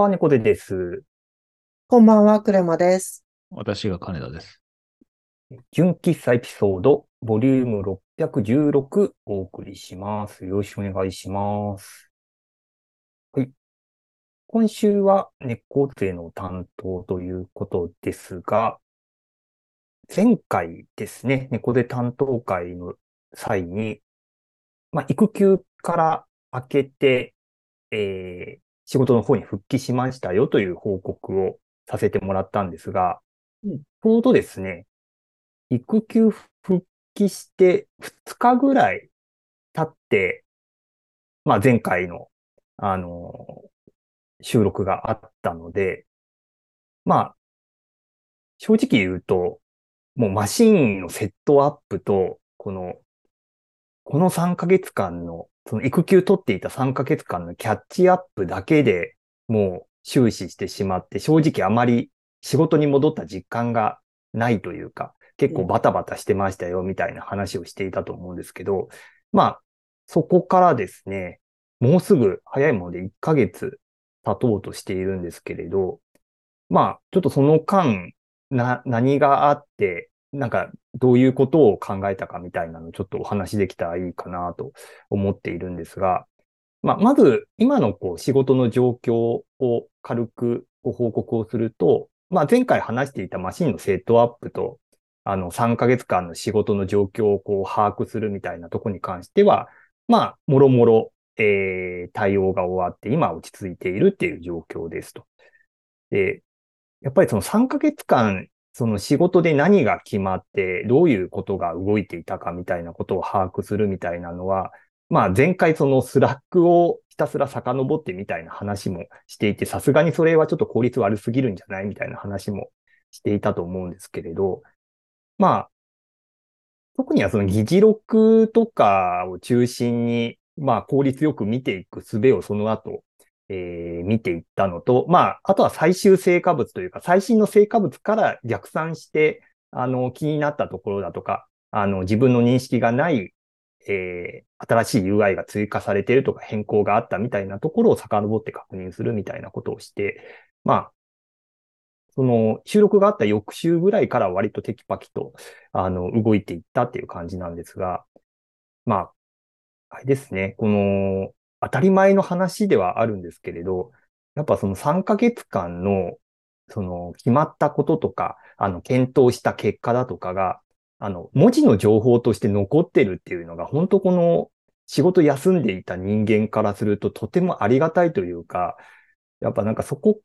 こんばんは、猫背です。こんばんは、クレマです。私が金田です。純喫茶エピソード、ボリューム616お送りします。よろしくお願いします。はい。今週は猫背の担当ということですが、前回ですね、猫背担当会の際に、まあ、育休から明けて、えー仕事の方に復帰しましたよという報告をさせてもらったんですが、うん。ちょうどですね、育休復帰して2日ぐらい経って、まあ前回の、あの、収録があったので、まあ、正直言うと、もうマシンのセットアップと、この、この3ヶ月間の、その育休取っていた3ヶ月間のキャッチアップだけでもう終始してしまって、正直あまり仕事に戻った実感がないというか、結構バタバタしてましたよみたいな話をしていたと思うんですけど、まあ、そこからですね、もうすぐ早いもので1ヶ月経とうとしているんですけれど、まあ、ちょっとその間、な、何があって、なんか、どういうことを考えたかみたいなのをちょっとお話しできたらいいかなと思っているんですが、まあ、まず、今のこう仕事の状況を軽くご報告をすると、まあ、前回話していたマシンのセットアップと、あの、3ヶ月間の仕事の状況をこう把握するみたいなとこに関しては、まあ、もろもろ、え、対応が終わって、今落ち着いているっていう状況ですと。で、やっぱりその3ヶ月間、その仕事で何が決まって、どういうことが動いていたかみたいなことを把握するみたいなのは、まあ前回その Slack をひたすら遡ってみたいな話もしていて、さすがにそれはちょっと効率悪すぎるんじゃないみたいな話もしていたと思うんですけれど、まあ、特にはその議事録とかを中心に、まあ効率よく見ていく術をその後、えー見ていったのと、まあ、あとは最終成果物というか、最新の成果物から逆算して、あの、気になったところだとか、あの、自分の認識がない、えー新しい UI が追加されているとか変更があったみたいなところを遡って確認するみたいなことをして、まあ、その収録があった翌週ぐらいから割とテキパキと、あの、動いていったっていう感じなんですが、まあ、あれですね、この、当たり前の話ではあるんですけれど、やっぱその3ヶ月間の、その決まったこととか、あの、検討した結果だとかが、あの、文字の情報として残ってるっていうのが、本当この仕事休んでいた人間からするととてもありがたいというか、やっぱなんかそこ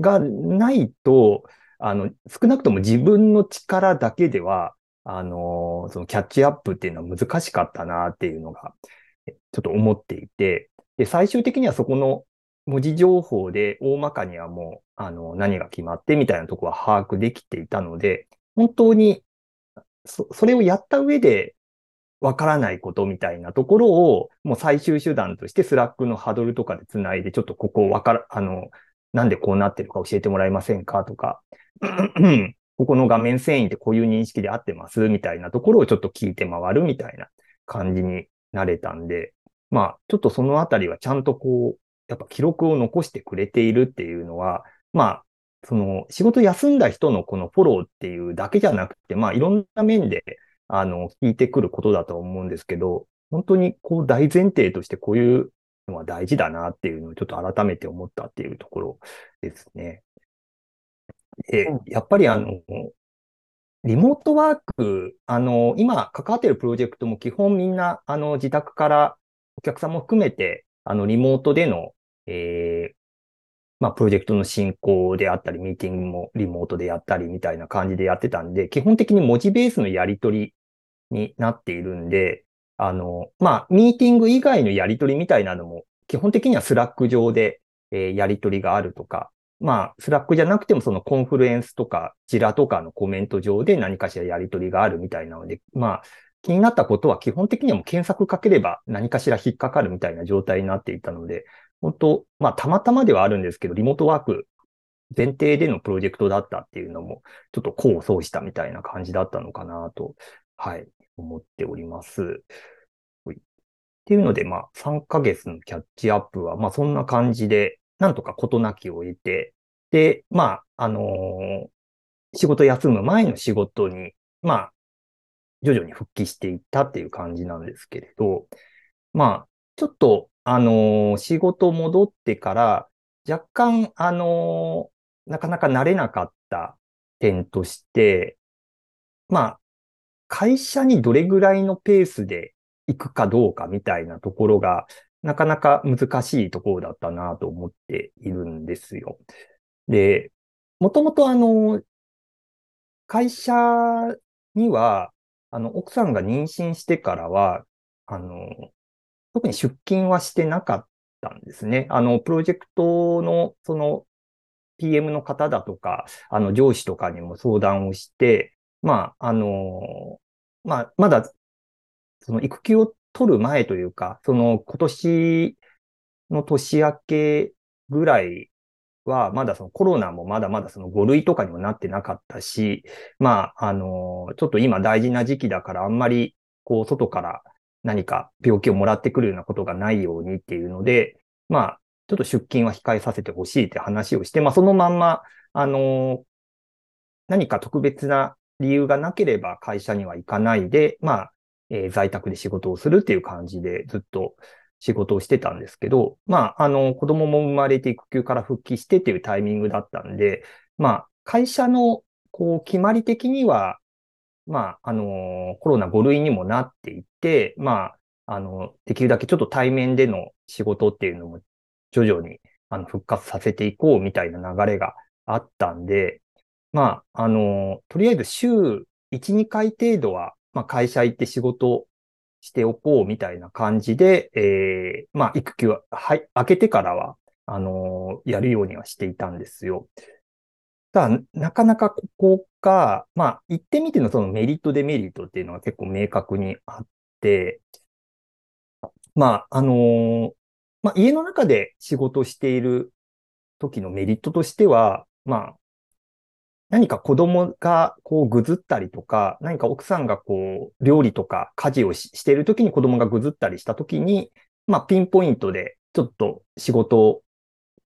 がないと、あの、少なくとも自分の力だけでは、あの、そのキャッチアップっていうのは難しかったなっていうのが、ちょっと思っていて、で、最終的にはそこの文字情報で大まかにはもう、あの、何が決まってみたいなとこは把握できていたので、本当に、そ、それをやった上で、わからないことみたいなところを、もう最終手段として Slack のハドルとかでつないで、ちょっとここわから、あの、なんでこうなってるか教えてもらえませんかとか、ここの画面遷移ってこういう認識で合ってますみたいなところをちょっと聞いて回るみたいな感じになれたんで、まあ、ちょっとそのあたりはちゃんとこう、やっぱ記録を残してくれているっていうのは、まあ、その仕事休んだ人のこのフォローっていうだけじゃなくて、まあいろんな面で、あの、聞いてくることだと思うんですけど、本当にこう大前提としてこういうのは大事だなっていうのをちょっと改めて思ったっていうところですね。でうん、やっぱりあの、リモートワーク、あの、今関わっているプロジェクトも基本みんな、あの、自宅からお客さんも含めて、あの、リモートでの、えーまあ、プロジェクトの進行であったり、ミーティングもリモートでやったりみたいな感じでやってたんで、基本的に文字ベースのやり取りになっているんで、あの、まあ、ミーティング以外のやり取りみたいなのも、基本的には Slack 上で、えーやり取りがあるとか、まあ、 Slack じゃなくてもその Confluence とか、 Jira とかのコメント上で何かしらやり取りがあるみたいなので、まあ、気になったことは基本的にはもう検索かければ何かしら引っかかるみたいな状態になっていたので、本当、まあ、たまたまではあるんですけど、リモートワーク前提でのプロジェクトだったっていうのも、ちょっと功を奏したみたいな感じだったのかなと、はい、思っております。っていうので、まあ、3ヶ月のキャッチアップは、まあ、そんな感じで、なんとか事なきを得て、で、まあ、あのー仕事休む前の仕事に、まあ、徐々に復帰していったっていう感じなんですけれど、まあ、ちょっと、あのー仕事戻ってから、若干、あのーなかなか慣れなかった点として、まあ、会社にどれぐらいのペースで行くかどうかみたいなところが、なかなか難しいところだったなと思っているんですよ。で、もともとあの、会社には、あの、奥さんが妊娠してからは、あの、特に出勤はしてなかったんですね。あの、プロジェクトの、その、PM の方だとか、あの、上司とかにも相談をして、まあ、あの、まあ、まだ、その育休を取る前というか、その今年の年明けぐらいは、まだそのコロナもまだまだその5類とかにもなってなかったし、まあ、あの、ちょっと今大事な時期だからあんまり、こう、外から何か病気をもらってくるようなことがないようにっていうので、まあ、ちょっと出勤は控えさせてほしいって話をして、まあ、そのまんま、あの、何か特別な理由がなければ会社には行かないで、まあ、えー在宅で仕事をするっていう感じでずっと仕事をしてたんですけど、まあ、あの、子供も生まれて育休から復帰してっていうタイミングだったんで、まあ、会社の、こう、決まり的には、まあ、あの、コロナ5類にもなっていて、まあ、あの、できるだけちょっと対面での仕事っていうのも徐々に、あの、復活させていこうみたいな流れがあったんで、まあ、あの、とりあえず週1、2回程度は、まあ、会社行って仕事しておこうみたいな感じで、えー、まあ、育休は、はい、明けてからは、あのやるようにはしていたんですよ。ただ、なかなかここが、まあ、言ってみてのそのメリット、デメリットっていうのは結構明確にあって、まあ、あのまあ、家の中で仕事している時のメリットとしては、まあ、何か子供がこうぐずったりとか、何か奥さんがこう料理とか家事をしている時に子供がぐずったりした時に、まあピンポイントでちょっと仕事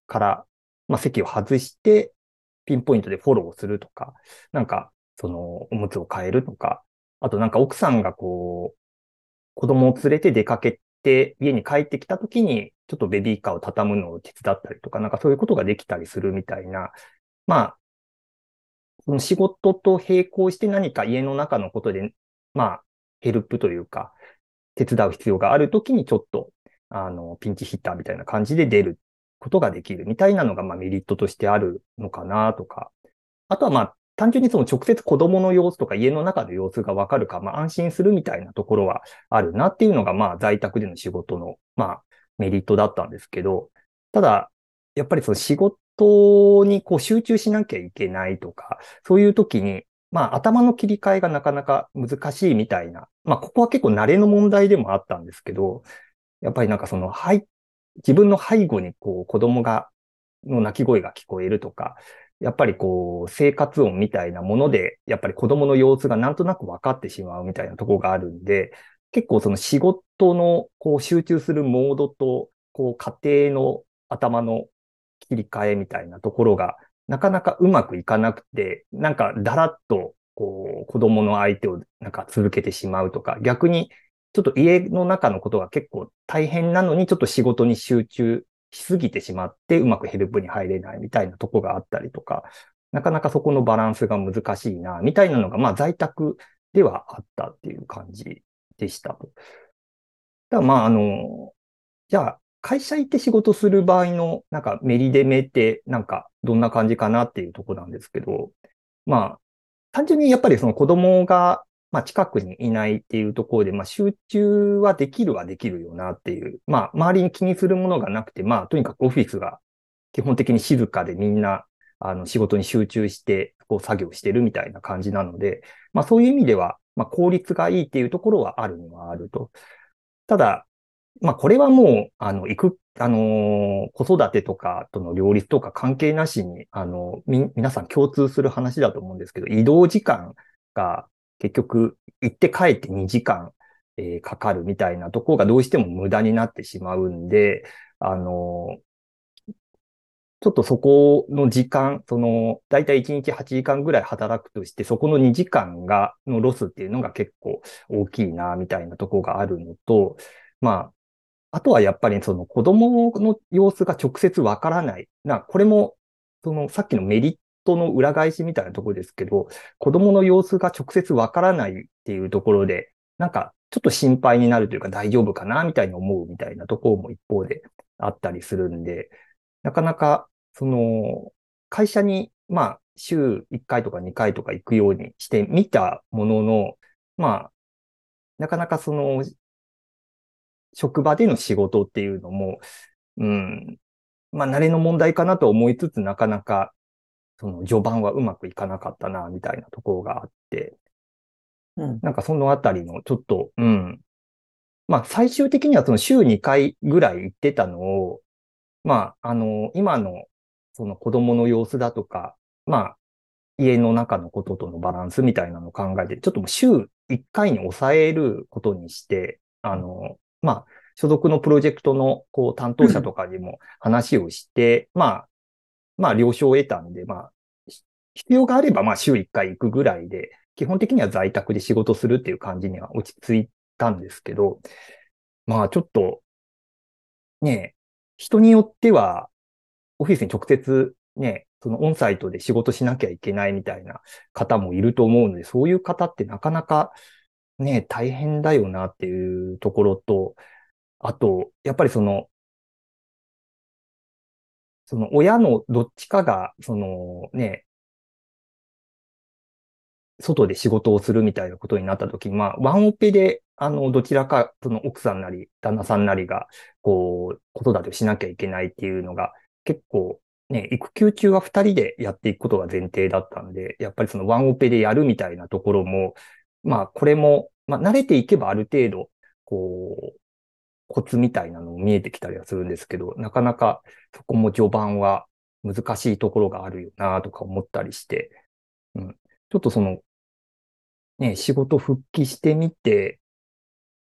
から、まあ席を外して、ピンポイントでフォローするとか、なんかそのおむつを変えるとか、あとなんか奥さんがこう、子供を連れて出かけて家に帰ってきた時に、ちょっとベビーカーを畳むのを手伝ったりとか、なんかそういうことができたりするみたいな、まあ、その仕事と並行して何か家の中のことで、まあ、ヘルプというか、手伝う必要があるときにちょっと、あの、ピンチヒッターみたいな感じで出ることができるみたいなのが、まあメリットとしてあるのかなとか。あとはまあ、単純にその直接子供の様子とか家の中の様子がわかるか、まあ安心するみたいなところはあるなっていうのが、まあ在宅での仕事の、まあメリットだったんですけど、ただ、やっぱりその仕事にこう集中しなきゃいけないとか、そういう時に、まあ頭の切り替えがなかなか難しいみたいな、まあここは結構慣れの問題でもあったんですけど、やっぱりなんかその、はい、自分の背後にこう子供が、の泣き声が聞こえるとか、やっぱりこう生活音みたいなもので、やっぱり子供の様子がなんとなく分かってしまうみたいなとこがあるんで、結構その仕事のこう集中するモードと、こう家庭の頭の切り替えみたいなところが、なかなかうまくいかなくて、なんかだらっと、こう、子供の相手をなんか続けてしまうとか、逆に、ちょっと家の中のことが結構大変なのに、ちょっと仕事に集中しすぎてしまって、うまくヘルプに入れないみたいなとこがあったりとか、なかなかそこのバランスが難しいな、みたいなのが、まあ在宅ではあったっていう感じでしたと。だまあ、あの、じゃあ、会社行って仕事する場合の、なんかメリデメって、なんかどんな感じかなっていうとこなんですけど、まあ、単純にやっぱりその子供が、まあ近くにいないっていうところで、まあ集中はできるはできるよなっていう、まあ周りに気にするものがなくて、まあとにかくオフィスが基本的に静かでみんな、あの仕事に集中して、こう作業してるみたいな感じなので、まあそういう意味では、まあ効率がいいっていうところはあるにはあると。ただ、まあこれはもう、あの、行く、あのー子育てとかとの両立とか関係なしに、あの、み、皆さん共通する話だと思うんですけど、移動時間が結局行って帰って2時間、えーかかるみたいなところがどうしても無駄になってしまうんで、あのーちょっとそこの時間、その、だいたい1日8時間ぐらい働くとして、そこの2時間が、のロスっていうのが結構大きいな、みたいなところがあるのと、まあ、あとはやっぱりその子供の様子が直接わからない。な、これも、そのさっきのメリットの裏返しみたいなところですけど、子供の様子が直接わからないっていうところで、なんかちょっと心配になるというか大丈夫かなみたいに思うみたいなところも一方であったりするんで、なかなか、その、会社に、まあ、週1回とか2回とか行くようにしてみたものの、まあ、なかなかその、職場での仕事っていうのも、うん、まあ、慣れの問題かなと思いつつ、なかなか、その序盤はうまくいかなかったな、みたいなところがあって、うん。なんかそのあたりのちょっと、うん。まあ、最終的にはその週2回ぐらい行ってたのを、まあ、あの、今のその子供の様子だとか、まあ、家の中のこととのバランスみたいなのを考えて、ちょっともう週1回に抑えることにして、あの、まあ、所属のプロジェクトのこう担当者とかにも話をして、まあ、まあ、了承を得たんで、まあ、必要があれば、まあ、週1回行くぐらいで、基本的には在宅で仕事するっていう感じには落ち着いたんですけど、まあ、ちょっと、ね、人によっては、オフィスに直接ね、そのオンサイトで仕事しなきゃいけないみたいな方もいると思うので、そういう方ってなかなかね、大変だよなっていうところと、あと、やっぱりその、その親のどっちかが、そのね、外で仕事をするみたいなことになった時に、まあ、ワンオペで、あの、どちらか、その奥さんなり、旦那さんなりが、こう、子育てをしなきゃいけないっていうのが、結構、ね、育休中は二人でやっていくことが前提だったんで、やっぱりそのワンオペでやるみたいなところも、まあ、これも、まあ、慣れていけばある程度、こう、コツみたいなのも見えてきたりはするんですけど、なかなかそこも序盤は難しいところがあるよなとか思ったりして、うん、ちょっとその、ね、仕事復帰してみて、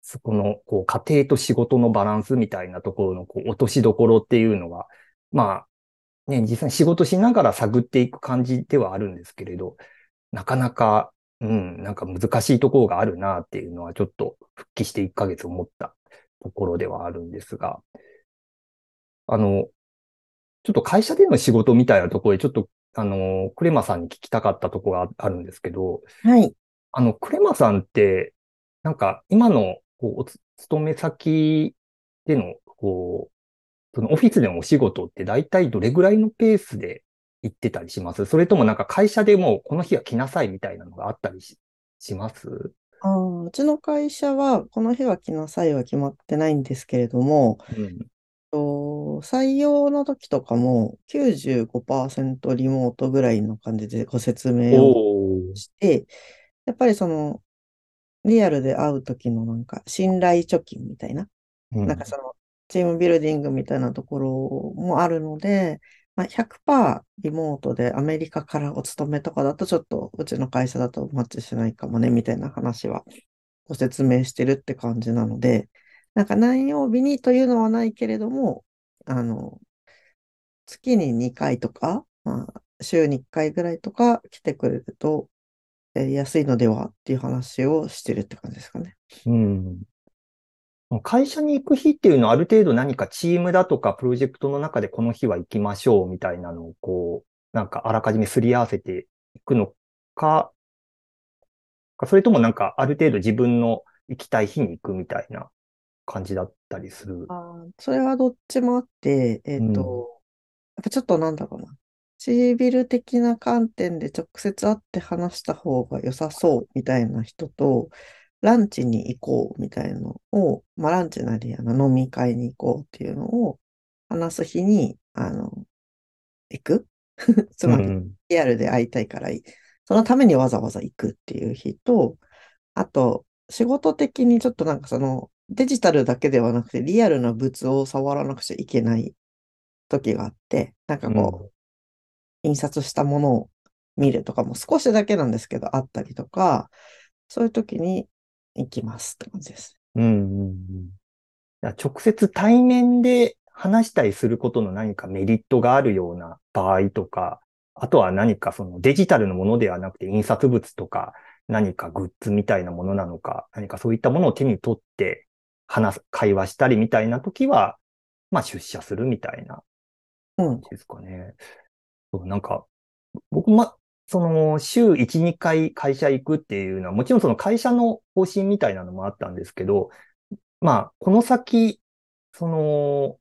そこの、こう、家庭と仕事のバランスみたいなところの、こう、落としどころっていうのは、まあ、ね、実際仕事しながら探っていく感じではあるんですけれど、なかなか、うん、なんか難しいところがあるなっていうのは、ちょっと復帰して1ヶ月思ったところではあるんですが、あの、ちょっと会社での仕事みたいなところで、ちょっと、あの、クレマさんに聞きたかったところがあるんですけど、はい。あの、クレマさんって、なんか、今の、こう、お勤め先での、こう、そのオフィスでのお仕事って大体どれぐらいのペースで行ってたりします？それともなんか会社でもこの日は来なさいみたいなのがあったりしします？あーうちの会社は、この日は来なさいは決まってないんですけれども、うん。と採用の時とかも95%リモートぐらいの感じでご説明を。して、やっぱりその、リアルで会う時のなんか信頼貯金みたいな、うん。なんかその、チームビルディングみたいなところもあるので、まあ、100%リモートでアメリカからお勤めとかだとちょっとうちの会社だとマッチしないかもねみたいな話はご説明してるって感じなので、なんか何曜日にというのはないけれども、あの、月に2回とか、まあ、週に1回ぐらいとか来てくれるとやりやすいのではっていう話をしてるって感じですかね。うん。会社に行く日っていうのはある程度何かチームだとかプロジェクトの中でこの日は行きましょうみたいなのをこう、なんかあらかじめすり合わせていくのか、それともなんかある程度自分の行きたい日に行くみたいな感じだったりする？あーそれはどっちもあって、えっうん。と、やっぱちょっとなんだろうな。シービル的な観点で直接会って話した方が良さそうみたいな人と、ランチに行こうみたいなのを、まあランチなりあの飲み会に行こうっていうのを話す日に、あの、行く？つまり、うん。リアルで会いたいからいい、そのためにわざわざ行くっていう日と、あと、仕事的にちょっとなんかその、デジタルだけではなくて、リアルな物を触らなくちゃいけない時があって、なんかこう、うん。印刷したものを見るとかも少しだけなんですけど、あったりとか、そういう時に行きますって感じです。うん。うん。直接対面で話したりすることの何かメリットがあるような場合とか、あとは何かそのデジタルのものではなくて印刷物とか何かグッズみたいなものなのか、何かそういったものを手に取って話す、会話したりみたいな時は、まあ出社するみたいなうん。ですかね。そう、なんか、僕ま、その、週1、2回会社行くっていうのは、もちろんその会社の方針みたいなのもあったんですけど、まあ、この先、その、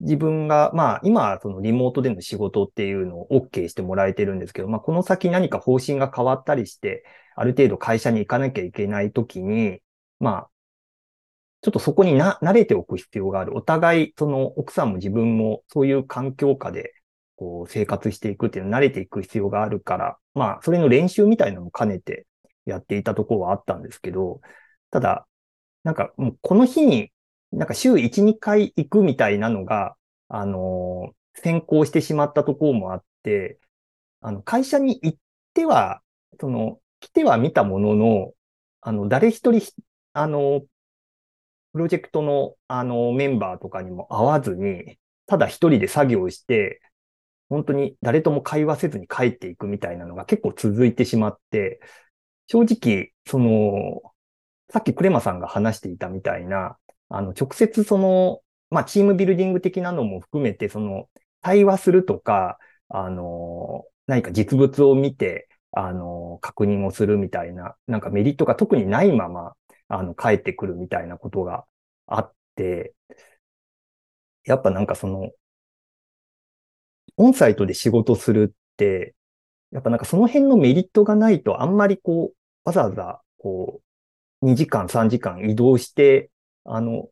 自分が、まあ、今、そのリモートでの仕事っていうのを OK してもらえてるんですけど、まあ、この先何か方針が変わったりして、ある程度会社に行かなきゃいけないときに、まあ、ちょっとそこにな、慣れておく必要がある。お互い、その奥さんも自分もそういう環境下で、こう、生活していくっていうの慣れていく必要があるから、まあ、それの練習みたいなのも兼ねてやっていたところはあったんですけど、ただ、なんかもうこの日に、なんか週1、2回行くみたいなのが、あのー先行してしまったところもあって、あの、会社に行っては、その、来ては見たものの、あの、誰一人、あの、プロジェクトの、あの、メンバーとかにも会わずに、ただ一人で作業して、本当に誰とも会話せずに帰っていくみたいなのが結構続いてしまって、正直、その、さっきクレマさんが話していたみたいな、あの、直接その、まあ、チームビルディング的なのも含めて、その、対話するとか、あの、何か実物を見て、あの、確認をするみたいな、なんかメリットが特にないまま、あの、帰ってくるみたいなことがあって、やっぱなんかその、オンサイトで仕事するって、やっぱなんかその辺のメリットがないと、あんまりこう、わざわざ、こう、2時間、3時間移動して、あの、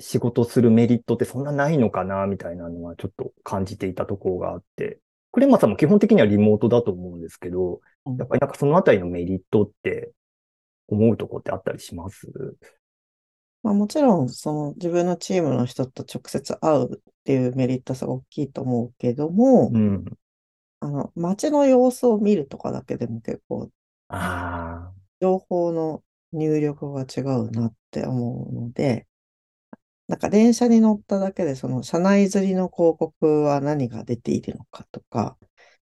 仕事するメリットってそんなないのかな、みたいなのはちょっと感じていたところがあって、クレマさんも基本的にはリモートだと思うんですけど、うん。やっぱりなんかそのあたりのメリットって思うとこってあったりします？まあもちろん、その自分のチームの人と直接会うっていうメリットすごい大きいと思うけども、うん。あの、街の様子を見るとかだけでも結構ああ、情報の入力が違うなって思うので、なんか電車に乗っただけでその車内吊りの広告は何が出ているのかとか、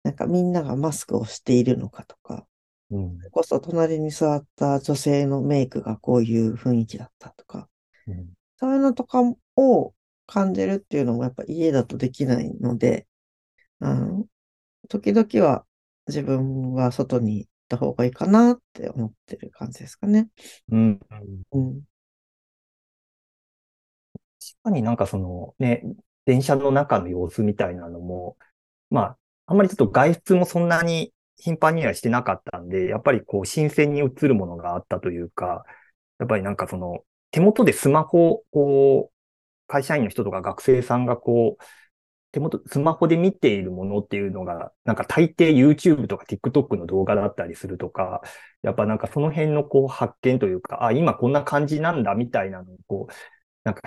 なんかみんながマスクをしているのかとか、うんそれこそ隣に座った女性のメイクがこういう雰囲気だったとか、うんそういうのとかを感じるっていうのもやっぱ家だとできないので、あの、時々は自分は外に行った方がいいかなって思ってる感じですかね。うん。うん。確かになんかそのね、電車の中の様子みたいなのも、まあ、あんまりちょっと外出もそんなに頻繁にはしてなかったんで、やっぱりこう新鮮に映るものがあったというか、やっぱりなんかその手元でスマホ、こう、会社員の人とか学生さんがこう、手元、スマホで見ているものっていうのが、なんか大抵 YouTube とか TikTok の動画だったりするとか、やっぱなんかその辺のこう発見というか、あ、今こんな感じなんだみたいなのをこう、なんか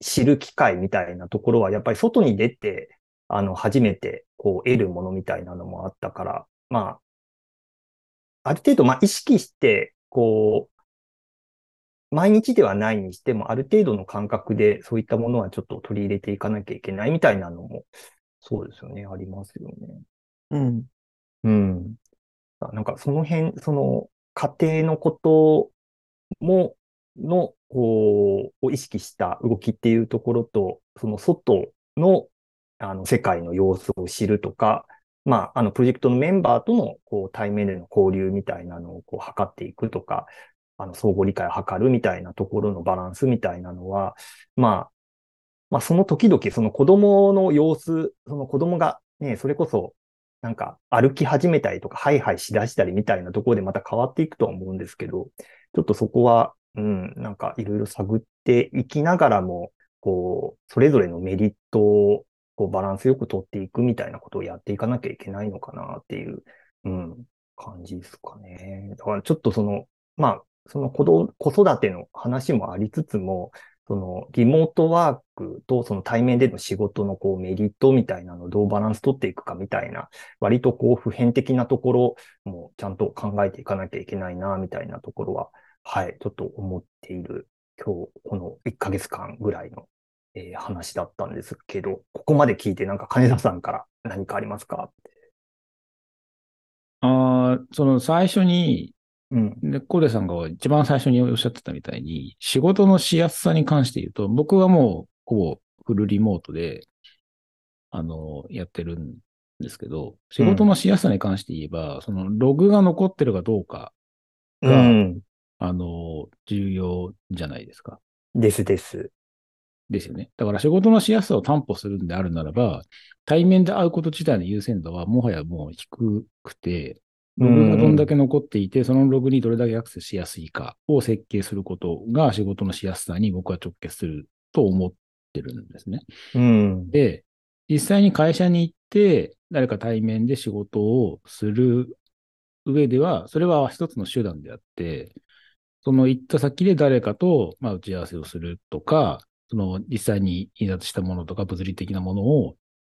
知る機会みたいなところは、やっぱり外に出て、あの、初めてこう得るものみたいなのもあったから、まあ、ある程度、まあ意識して、こう、毎日ではないにしても、ある程度の感覚でそういったものはちょっと取り入れていかなきゃいけないみたいなのも、そうですよね、ありますよね。うん。うん。なんかその辺、その家庭のことも、の、こう、を意識した動きっていうところと、その外の、あの、世界の様子を知るとか、まあ、あの、プロジェクトのメンバーとの、こう、対面での交流みたいなのを、こう、図っていくとか、あの、相互理解を図るみたいなところのバランスみたいなのは、まあ、まあ、その時々、その子供の様子、その子供がね、それこそ、なんか歩き始めたりとか、ハイハイしだしたりみたいなところでまた変わっていくとは思うんですけど、ちょっとそこは、うん、なんかいろいろ探っていきながらも、こう、それぞれのメリットを、こう、バランスよく取っていくみたいなことをやっていかなきゃいけないのかなっていう、うん、感じですかね。だからちょっとその、まあ、その子供、子育ての話もありつつも、そのリモートワークとその対面での仕事のこうメリットみたいなのをどうバランス取っていくかみたいな、割とこう普遍的なところもちゃんと考えていかなきゃいけないな、みたいなところは、はい、ちょっと思っている今日この1ヶ月間ぐらいのえー話だったんですけど、ここまで聞いてなんか金田さんから何かありますか？ああ、その最初に、うん。で、コーデさんが一番最初におっしゃってたみたいに、仕事のしやすさに関して言うと、僕はもう、ほぼフルリモートで、あの、やってるんですけど、仕事のしやすさに関して言えば、そのログが残ってるかどうかがうん。あの、重要じゃないですか。ですです。ですよね。だから仕事のしやすさを担保するんであるならば、対面で会うこと自体の優先度はもはやもう低くて、ログがどんだけ残っていて、そのログにどれだけアクセスしやすいかを設計することが仕事のしやすさに僕は直結すると思ってるんですね。うん。で、実際に会社に行って、誰か対面で仕事をする上では、それは一つの手段であって、その行った先で誰かと、まあ、打ち合わせをするとか、その実際に印刷したものとか物理的なものを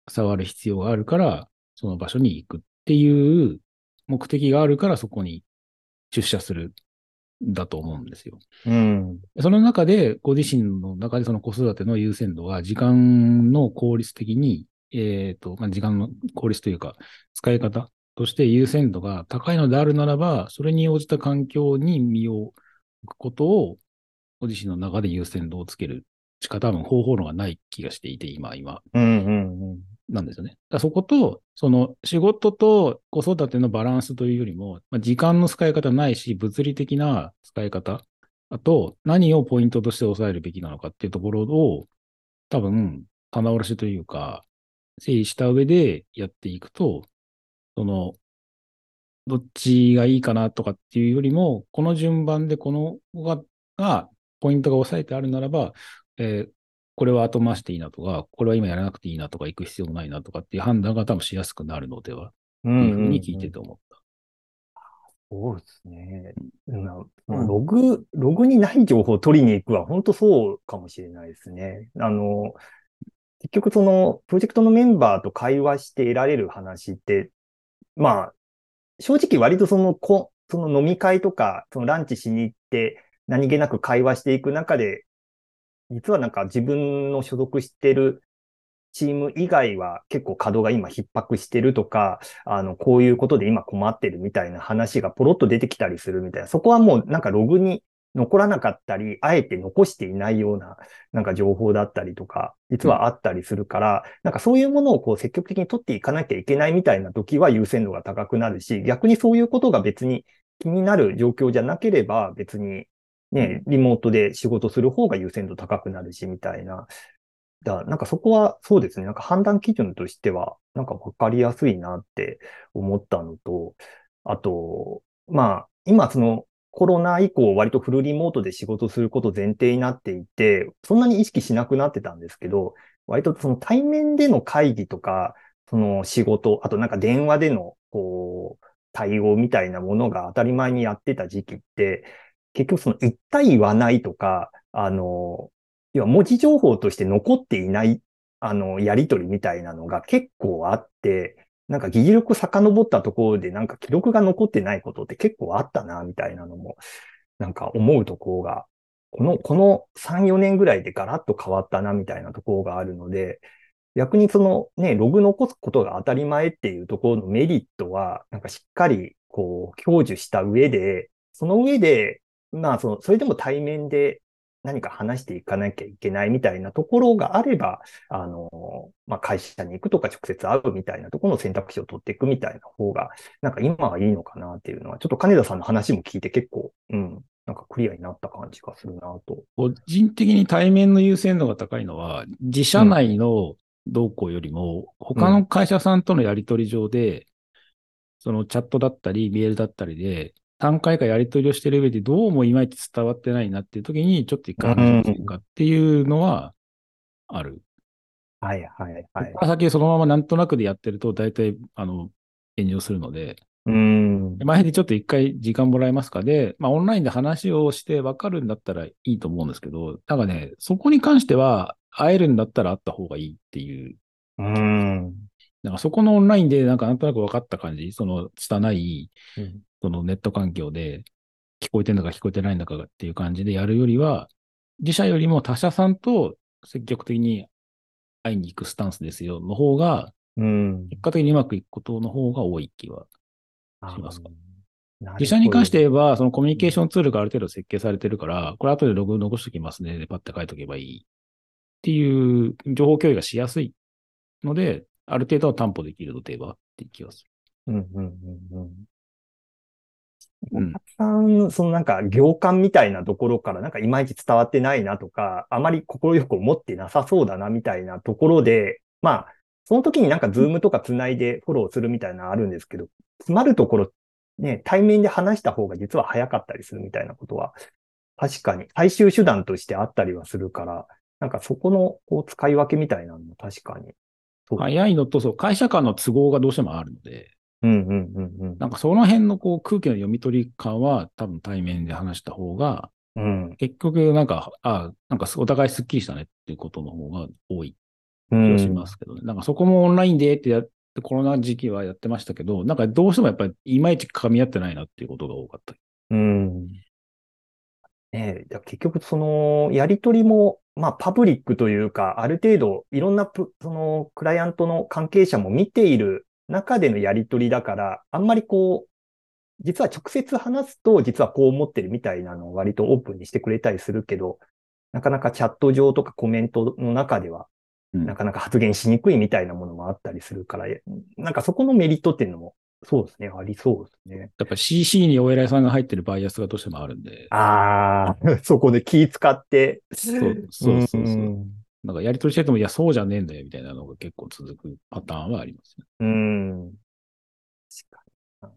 触る必要があるから、その場所に行くっていう目的があるからそこに出社するんだと思うんですよ。うん。その中で、ご自身の中でその子育ての優先度が時間の効率的に、えっ、と、まあ、時間の効率というか、使い方として優先度が高いのであるならば、それに応じた環境に身を置くことを、ご自身の中で優先度をつけるしか多分方法論がない気がしていて、今、今、うん。うん。なんですよね。だそこと、その仕事と子育てのバランスというよりも、まあ、時間の使い方ないし、物理的な使い方、あと何をポイントとして抑えるべきなのかっていうところを、多分、棚卸しというか、整理した上でやっていくと、その、どっちがいいかなとかっていうよりも、この順番でこのが、がポイントが押さえてあるならば、えーこれは後回していいなとか、これは今やらなくていいなとか、行く必要もないなとかっていう判断が多分しやすくなるのでは、とうん。いうふうに聞いてて思った。そうですね。ログ、ログにない情報を取りに行くは本当そうかもしれないですね。あの、結局そのプロジェクトのメンバーと会話して得られる話って、まあ、正直割とそのこ、その飲み会とか、そのランチしに行って何気なく会話していく中で、実はなんか自分の所属してるチーム以外は結構稼働が今逼迫してるとか、あの、こういうことで今困ってるみたいな話がポロッと出てきたりするみたいな、そこはもうなんかログに残らなかったり、あえて残していないような、なんか情報だったりとか、実はあったりするから、なんかそういうものをこう積極的に取っていかなきゃいけないみたいな時は優先度が高くなるし、逆にそういうことが別に気になる状況じゃなければ別にね、リモートで仕事する方が優先度高くなるし、みたいな。だなんかそこはそうですね。なんか判断基準としては、なんかわかりやすいなって思ったのと、あと、まあ、今そのコロナ以降割とフルリモートで仕事すること前提になっていて、そんなに意識しなくなってたんですけど、割とその対面での会議とか、その仕事、あとなんか電話での、こう、対応みたいなものが当たり前にやってた時期って、結局その言った言わないとか、あの、要は文字情報として残っていない、あの、やりとりみたいなのが結構あって、なんか議事録遡ったところでなんか記録が残ってないことって結構あったな、みたいなのも、なんか思うところが、この、この3、4年ぐらいでガラッと変わったな、みたいなところがあるので、逆にそのね、ログ残すことが当たり前っていうところのメリットは、なんかしっかりこう、享受した上で、その上で、まあ、その、それでも対面で何か話していかなきゃいけないみたいなところがあれば、あの、まあ、会社に行くとか直接会うみたいなところの選択肢を取っていくみたいな方が、なんか今はいいのかなっていうのは、ちょっと金田さんの話も聞いて結構、うん、なんかクリアになった感じがするなと。個人的に対面の優先度が高いのは、自社内の動向よりも、他の会社さんとのやり取り上で、そのチャットだったり、メールだったりで、何回かやり取りをしてる上で、どうもいまいち伝わってないなっていう時に、ちょっと一回話しませんかっていうのはある。はいはいはい先そのままなんとなくでやってると、大体、あの、炎上するので、うん。前でちょっと一回時間もらえますかで、まあオンラインで話をして分かるんだったらいいと思うんですけど、なんかね、そこに関しては会えるんだったら会った方がいいっていう、うん。なんかそこのオンラインでなんかなんとなく分かった感じ、その拙い、うんそのネット環境で聞こえてるんだか聞こえてないんだかっていう感じでやるよりは、自社よりも他社さんと積極的に会いに行くスタンスですよの方が、うん。結果的にうまくいくことの方が多い気は。しますか？自社に関して言えば、そのコミュニケーションツールがある程度設計されてるから、これ後でログ残しておきますね。で、パッて書いとけばいい。っていう情報共有がしやすいので、ある程度は担保できるのではっていう気がすうんうんうんうん。る。うんたくさん、そのなんか行間みたいなところからなんかいまいち伝わってないなとか、あまり心よく思ってなさそうだなみたいなところで、まあ、その時になんかズームとかつないでフォローするみたいなのあるんですけど、詰まるところ、ね、対面で話した方が実は早かったりするみたいなことは、確かに最終手段としてあったりはするから、なんかそこのこう使い分けみたいなのも確かに。早いのと、そう、会社間の都合がどうしてもあるので。なんかその辺のこう空気の読み取り感は多分対面で話した方が、うん。結局なんか、あなんかお互いスッキリしたねっていうことの方が多い気うんがしますけどね。なんかそこもオンラインでってやって、コロナ時期はやってましたけど、なんかどうしてもやっぱりいまいち噛み合ってないなっていうことが多かった。うん。ねえ、だ結局そのやりとりも、まあパブリックというか、ある程度いろんなプそのクライアントの関係者も見ている中でのやりとりだから、あんまりこう、実は直接話すと、実はこう思ってるみたいなのを割とオープンにしてくれたりするけど、なかなかチャット上とかコメントの中では、うんなかなか発言しにくいみたいなものもあったりするから、なんかそこのメリットっていうのも、そうですね、ありそうですね。やっぱり CC にお偉いさんが入ってるバイアスがどうしてもあるんで、ああ、そこで気使って。そうそうそうそううんなんかやりとりしてても、いや、そうじゃねえんだよみたいなのが結構続くパターンはありますね。うん。確かに。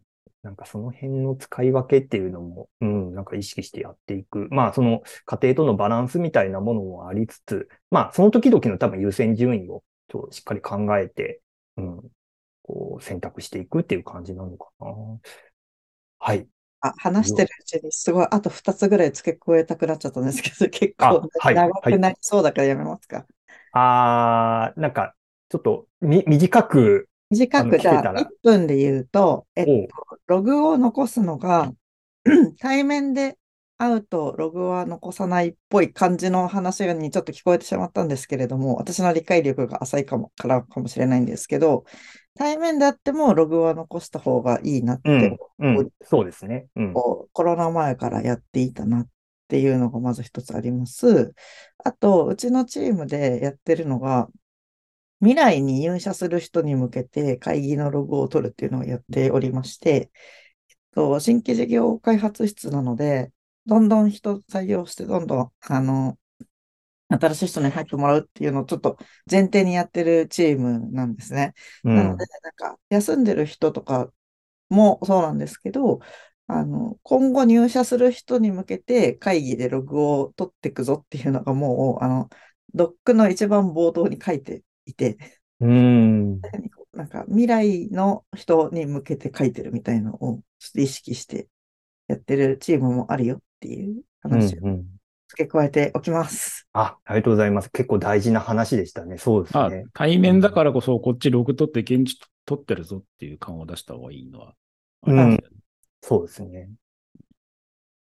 なんかその辺の使い分けっていうのも、うん、なんか意識してやっていく。まあその家庭とのバランスみたいなものもありつつ、まあその時々の多分優先順位をちょっとしっかり考えて、うん、こう選択していくっていう感じなのかな。はい。あ、話してるうちにすごい、あと2つぐらい付け加えたくなっちゃったんですけど、結あ構はい長くなりそうだからやめますか？あー、なんかちょっとみ短く、短くじゃあ聞けたら。1分で言うと、えっとログを残すのが、対面で会うとログは残さないっぽい感じの話にちょっと聞こえてしまったんですけれども、私の理解力が浅いかも、からかもしれないんですけど、対面であってもログは残した方がいいなって、うん、うん、そうですね。うん。こうコロナ前からやっていたなっていうのがまず一つあります。あと、うちのチームでやってるのが、未来に入社する人に向けて会議のログを取るっていうのをやっておりまして、えっと、新規事業開発室なので、どんどん人採用して、どんどん、あの、新しい人に入ってもらうっていうのをちょっと前提にやってるチームなんですね。うんなので、なんか、休んでる人とかもそうなんですけど、あの、今後入社する人に向けて会議でログを取っていくぞっていうのがもう、あの、ドックの一番冒頭に書いていて、うん。なんか未来の人に向けて書いてるみたいのをちょっと意識してやってるチームもあるよっていう話をうんうん付け加えておきます。あ、ありがとうございます。結構大事な話でしたね。そうですあね。対面だからこそ、こっちログ取って現地取ってるぞっていう感を出した方がいいのは、うんそうですね。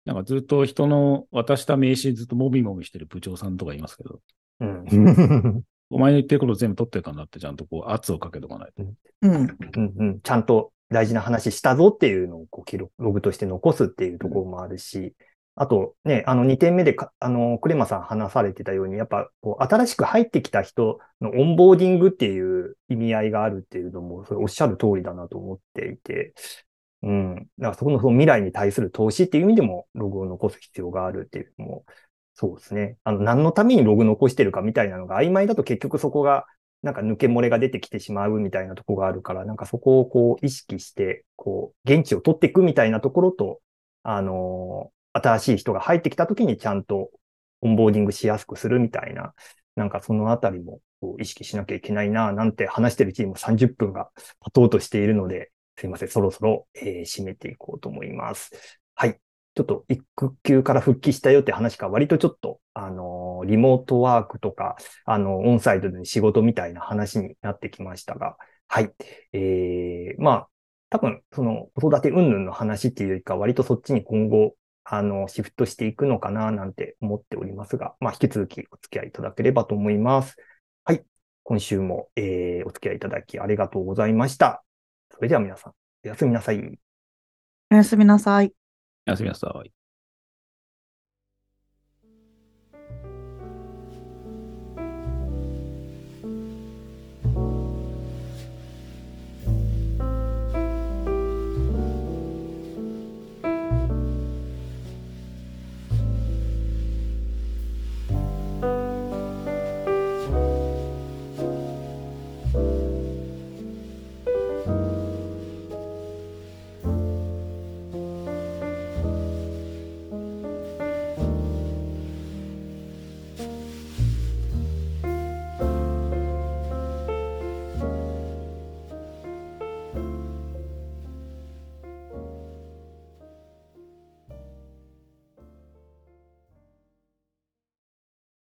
なんかずっと人の渡した名刺ずっともみもみしてる部長さんとかいますけど、うん。お前の言ってること全部取ってるかなってちゃんとこう圧をかけとかないと。うん。うんうん、ちゃんと大事な話したぞっていうのをこう記録、ログとして残すっていうところもあるし、あとね、あの2点目で、あの、クレマさん話されてたように、やっぱこう新しく入ってきた人のオンボーディングっていう意味合いがあるっていうのも、それおっしゃる通りだなと思っていて、うん。だからそこのその未来に対する投資っていう意味でもログを残す必要があるっていうのも、そうですね。あの、何のためにログ残してるかみたいなのが曖昧だと結局そこがなんか抜け漏れが出てきてしまうみたいなとこがあるから、なんかそこをこう意識して、こう、現地を取っていくみたいなところと、あの新しい人が入ってきた時にちゃんとオンボーディングしやすくするみたいな、なんかそのあたりも意識しなきゃいけないな、なんて話してるうちにも30分が経とうとしているので、すいません、そろそろ、えー締めていこうと思います。はい。ちょっと育休から復帰したよって話が割とちょっと、あのーリモートワークとか、あの、オンサイトでの仕事みたいな話になってきましたが、はい。えー、まあ、多分、その、子育て云々の話っていうよりか、割とそっちに今後、あの、シフトしていくのかななんて思っておりますが、まあ、引き続きお付き合いいただければと思います。はい。今週も、えー、お付き合いいただきありがとうございました。それでは皆さん、おやすみなさい。おやすみなさい。おやすみなさい。